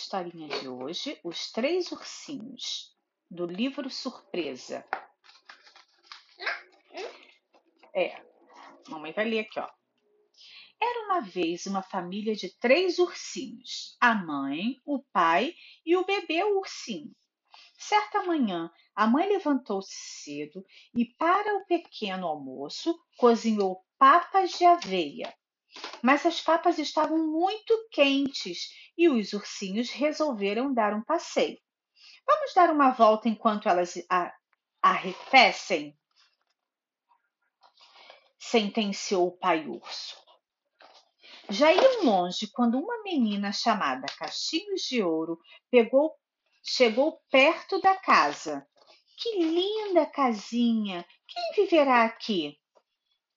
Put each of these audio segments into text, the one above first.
historinha de hoje, Os Três Ursinhos, do livro Surpresa. É, mamãe vai ler aqui, ó. Era uma vez uma família de três ursinhos: a mãe, o pai e o bebê ursinho. Certa manhã, a mãe levantou-se cedo e, para o pequeno almoço, cozinhou papas de aveia. Mas as papas estavam muito quentes e os ursinhos resolveram dar um passeio. Vamos dar uma volta enquanto elas arrefecem? Sentenciou o pai urso. Já iam longe quando uma menina chamada Cachinhos de Ouro pegou, chegou perto da casa. Que linda casinha! Quem viverá aqui?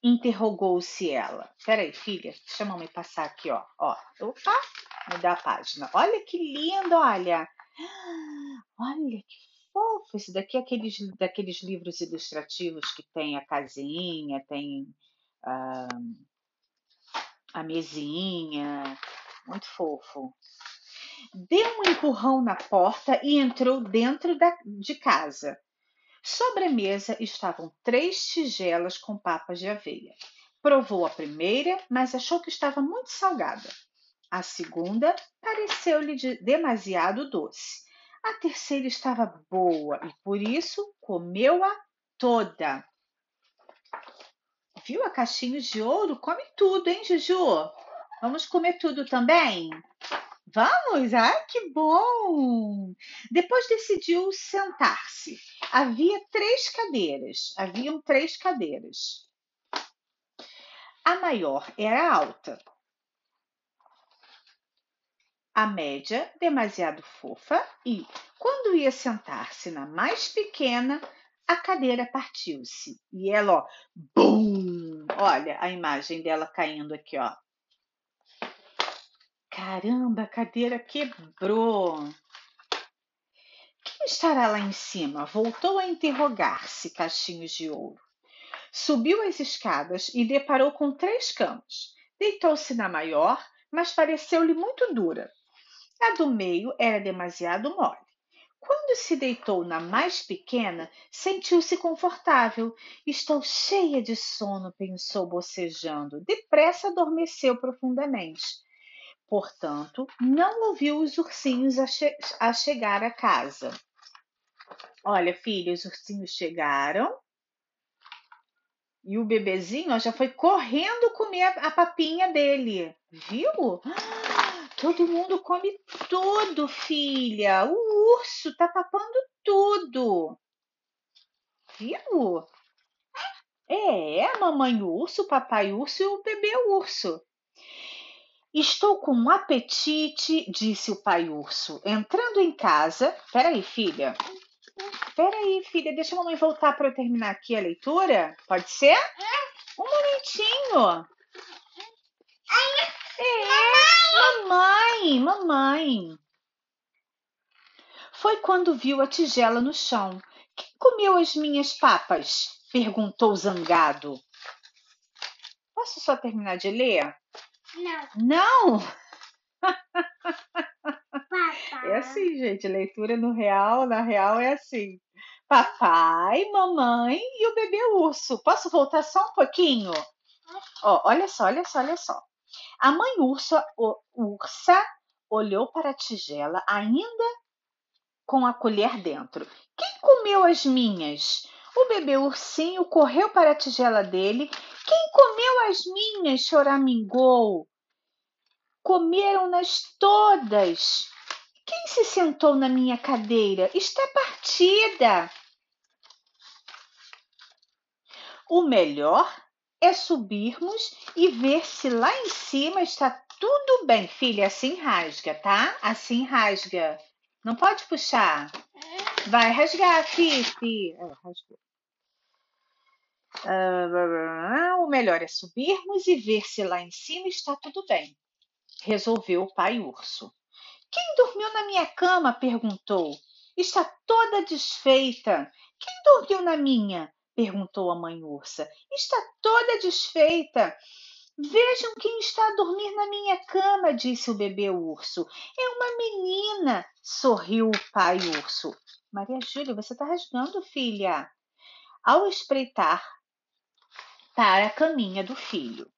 Interrogou-se ela. Peraí, filha, deixa a mamãe passar aqui, ó. ó. Opa, mudar a página. Olha que lindo, olha. Olha que fofo. Isso daqui é aqueles, daqueles livros ilustrativos que tem a casinha, tem ah, a mesinha. Muito fofo. Deu um empurrão na porta e entrou dentro da, de casa. Sobre a mesa estavam três tigelas com papas de aveia. Provou a primeira, mas achou que estava muito salgada. A segunda pareceu-lhe de demasiado doce. A terceira estava boa e por isso comeu-a toda. Viu a caixinhos de ouro? Come tudo, hein, Juju? Vamos comer tudo também? Vamos? Ah, que bom! Depois decidiu sentar-se. Havia três cadeiras. Haviam três cadeiras. A maior era alta. A média, demasiado fofa, e, quando ia sentar-se na mais pequena, a cadeira partiu-se. E ela, ó, bum! Olha a imagem dela caindo aqui, ó. Caramba, a cadeira quebrou. Quem estará lá em cima? Voltou a interrogar-se, Cachinhos de Ouro. Subiu as escadas e deparou com três camas. Deitou-se na maior, mas pareceu-lhe muito dura. A do meio era demasiado mole. Quando se deitou na mais pequena, sentiu-se confortável. Estou cheia de sono, pensou bocejando. Depressa adormeceu profundamente. Portanto, não ouviu os ursinhos a, che a chegar à casa. Olha, filha, os ursinhos chegaram e o bebezinho ó, já foi correndo comer a, papinha dele. Viu? Todo mundo come tudo, filha. O urso tá papando tudo. Viu? É, a mamãe urso, papai urso e o bebê urso. Estou com um apetite, disse o pai urso, entrando em casa. Peraí, filha. Peraí, filha, deixa a mamãe voltar para eu terminar aqui a leitura. Pode ser? Um momentinho. É, mamãe, mamãe. Foi quando viu a tigela no chão. Quem comeu as minhas papas? perguntou zangado. Posso só terminar de ler? Não. Não? Papai. É assim, gente. Leitura no real, na real é assim. Papai, mamãe e o bebê urso. Posso voltar só um pouquinho? Ó, olha só, olha só, olha só. A mãe ursa, o, ursa olhou para a tigela, ainda com a colher dentro. Quem comeu as minhas? O bebê ursinho correu para a tigela dele. Quem comeu as minhas? choramingou. Comeram-nas todas. Quem se sentou na minha cadeira? Está partida. O melhor é subirmos e ver se lá em cima está tudo bem. Filha, assim rasga, tá? Assim rasga. Não pode puxar. Vai rasgar, Fifi. É. Ah, o melhor é subirmos e ver se lá em cima está tudo bem, resolveu o pai urso. Quem dormiu na minha cama? perguntou. Está toda desfeita. Quem dormiu na minha? perguntou a mãe ursa. Está toda desfeita. Vejam quem está a dormir na minha cama, disse o bebê urso. É uma menina, sorriu o pai urso. Maria Júlia, você está rasgando, filha. Ao espreitar para a caminha do filho.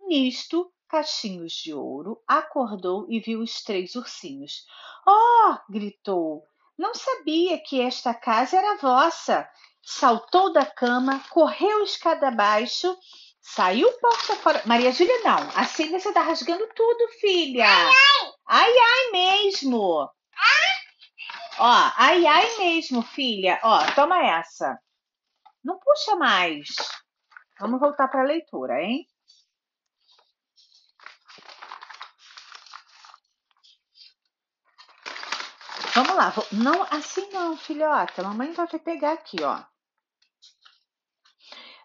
Nisto, Cachinhos de Ouro acordou e viu os três ursinhos. Oh! gritou. Não sabia que esta casa era vossa. Saltou da cama, correu escada abaixo Saiu porta fora. Maria Júlia, não. Assim você tá rasgando tudo, filha. Ai, ai. Ai, ai mesmo. Ah? Ó, ai, ai mesmo, filha. Ó, toma essa. Não puxa mais. Vamos voltar para a leitura, hein? Vamos lá. Não, assim não, filhota. Mamãe vai pegar aqui, ó.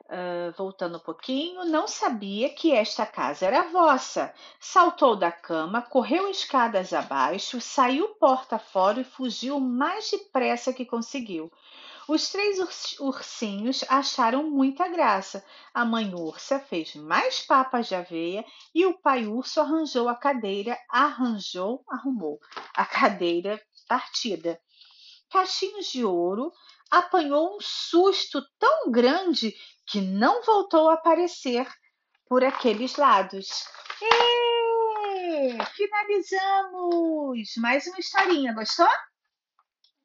Uh, voltando um pouquinho, não sabia que esta casa era vossa. Saltou da cama, correu escadas abaixo, saiu porta fora e fugiu o mais depressa que conseguiu. Os três ursinhos acharam muita graça. A mãe ursa fez mais papas de aveia e o pai urso arranjou a cadeira, arranjou, arrumou a cadeira partida. Cachinhos de ouro apanhou um susto tão grande que não voltou a aparecer por aqueles lados. E finalizamos! Mais uma historinha, gostou?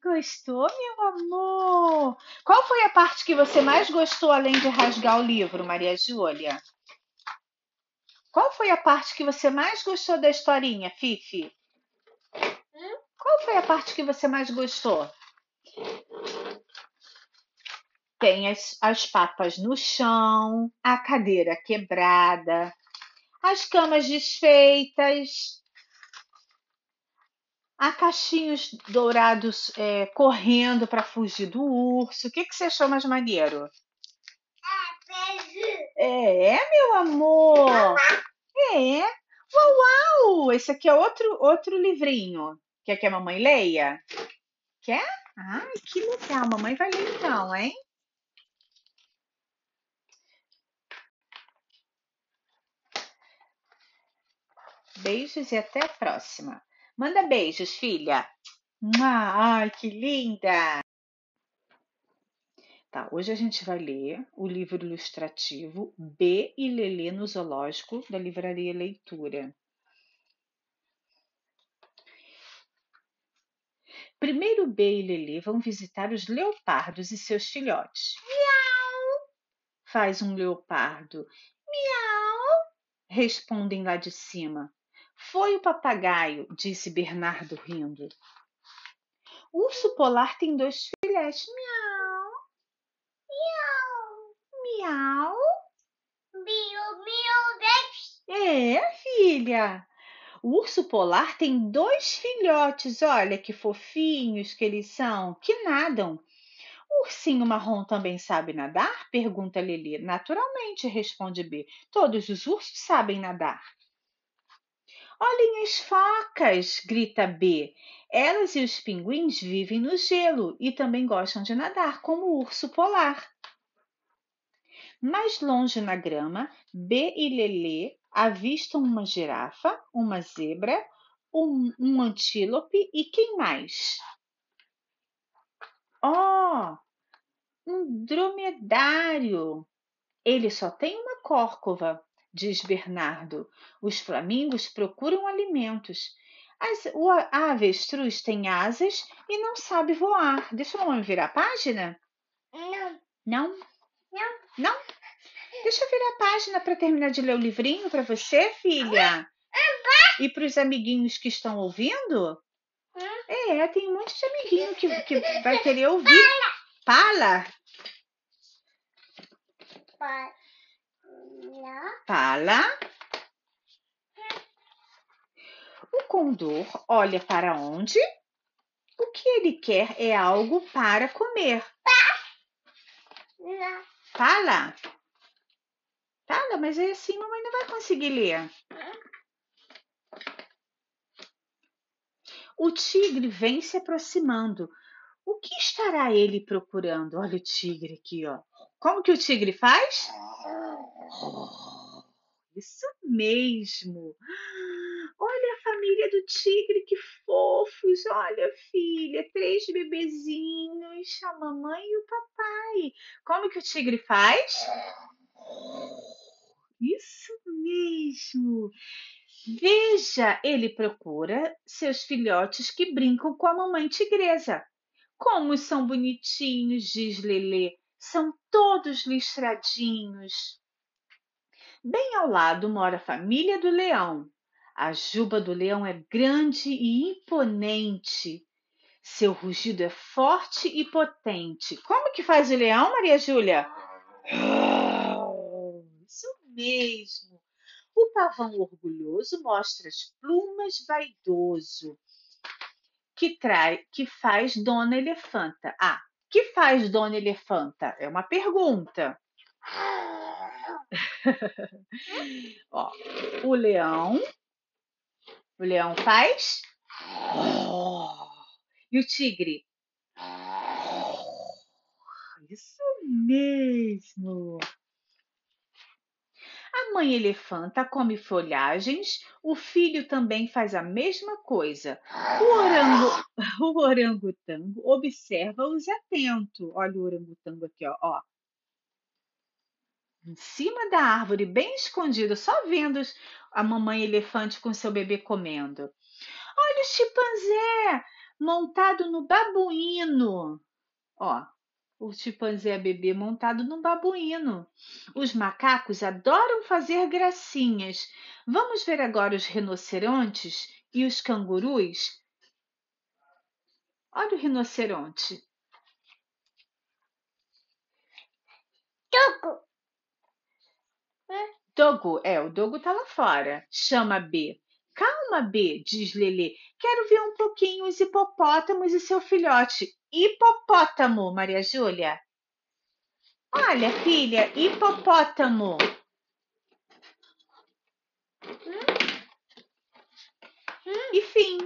Gostou, meu amor? Qual foi a parte que você mais gostou além de rasgar o livro, Maria Júlia? Qual foi a parte que você mais gostou da historinha, Fifi? Qual foi a parte que você mais gostou? Tem as, as papas no chão, a cadeira quebrada, as camas desfeitas, há cachinhos dourados é, correndo para fugir do urso. O que, que você achou mais maneiro? É, meu amor. É. Uau, uau! Esse aqui é outro, outro livrinho. Quer que a mamãe leia? Quer? Ai, que legal. Mamãe vai ler então, hein? Beijos e até a próxima. Manda beijos, filha. Ai, que linda! Tá, hoje a gente vai ler o livro ilustrativo B e Lelê no Zoológico da Livraria Leitura. Primeiro B e Lelê vão visitar os leopardos e seus filhotes. Miau! Faz um leopardo. Miau! Respondem lá de cima. Foi o papagaio, disse Bernardo rindo. O urso polar tem dois filhotes. Miau. Miau. Miau. Miau, miau, É, filha. O urso polar tem dois filhotes. Olha que fofinhos que eles são, que nadam. O ursinho marrom também sabe nadar? Pergunta Lili. Naturalmente, responde B. Todos os ursos sabem nadar. Olhem as facas! grita B. Elas e os pinguins vivem no gelo e também gostam de nadar, como o urso polar. Mais longe na grama, B e Lelê avistam uma girafa, uma zebra, um, um antílope e quem mais? Oh, um dromedário. Ele só tem uma córcova diz Bernardo. Os flamingos procuram alimentos. As, o, a avestruz tem asas e não sabe voar. Deixa a mamãe virar a página? Não. Não? Não. Não? Deixa eu virar a página para terminar de ler o livrinho para você, filha. E para os amiguinhos que estão ouvindo? É, tem um monte de amiguinho que, que vai querer ouvir. Fala. Fala. Fala. O condor olha para onde? O que ele quer é algo para comer. Fala. Fala, mas é assim mamãe não vai conseguir ler. O tigre vem se aproximando. O que estará ele procurando? Olha o tigre aqui, ó. Como que o tigre faz? Isso mesmo. Olha a família do tigre, que fofos. Olha, filha, três bebezinhos, a mamãe e o papai. Como que o tigre faz? Isso mesmo. Veja, ele procura seus filhotes que brincam com a mamãe tigresa. Como são bonitinhos, diz Lelê. São todos listradinhos. Bem ao lado mora a família do leão. A juba do leão é grande e imponente. Seu rugido é forte e potente. Como que faz o leão, Maria Júlia? Mesmo. O pavão orgulhoso mostra as plumas vaidoso. Que, trai, que faz Dona Elefanta? Ah, que faz Dona Elefanta? É uma pergunta. Ó, o leão. O leão faz. E o tigre? Isso mesmo. Mãe elefanta come folhagens, o filho também faz a mesma coisa. O, orango, o orangotango observa-os atento. Olha o orangotango aqui, ó, ó. Em cima da árvore, bem escondido, só vendo a mamãe elefante com seu bebê comendo. Olha o chimpanzé montado no babuíno. Ó, o chimpanzé bebê montado num babuíno. Os macacos adoram fazer gracinhas. Vamos ver agora os rinocerontes e os cangurus? Olha o rinoceronte. Dogo. Dogo, é, o Dogo tá lá fora. Chama B. Calma, B, diz Lelê. Quero ver um pouquinho os hipopótamos e seu filhote. Hipopótamo, Maria Júlia. Olha, filha, hipopótamo. E fim.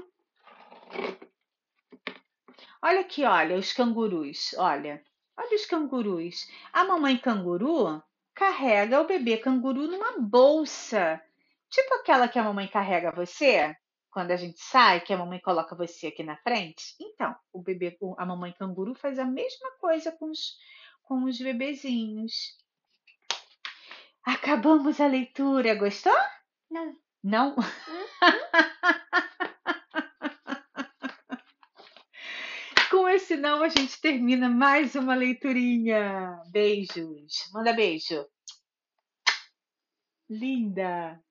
Olha aqui, olha, os cangurus. Olha, olha os cangurus. A mamãe canguru carrega o bebê canguru numa bolsa. Tipo aquela que a mamãe carrega você quando a gente sai, que a mamãe coloca você aqui na frente. Então, o bebê, a mamãe canguru faz a mesma coisa com os, com os bebezinhos. Acabamos a leitura. Gostou? Não. Não? Com esse não, a gente termina mais uma leiturinha. Beijos. Manda beijo. Linda.